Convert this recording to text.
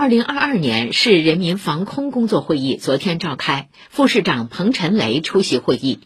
二零二二年市人民防空工作会议昨天召开，副市长彭陈雷出席会议。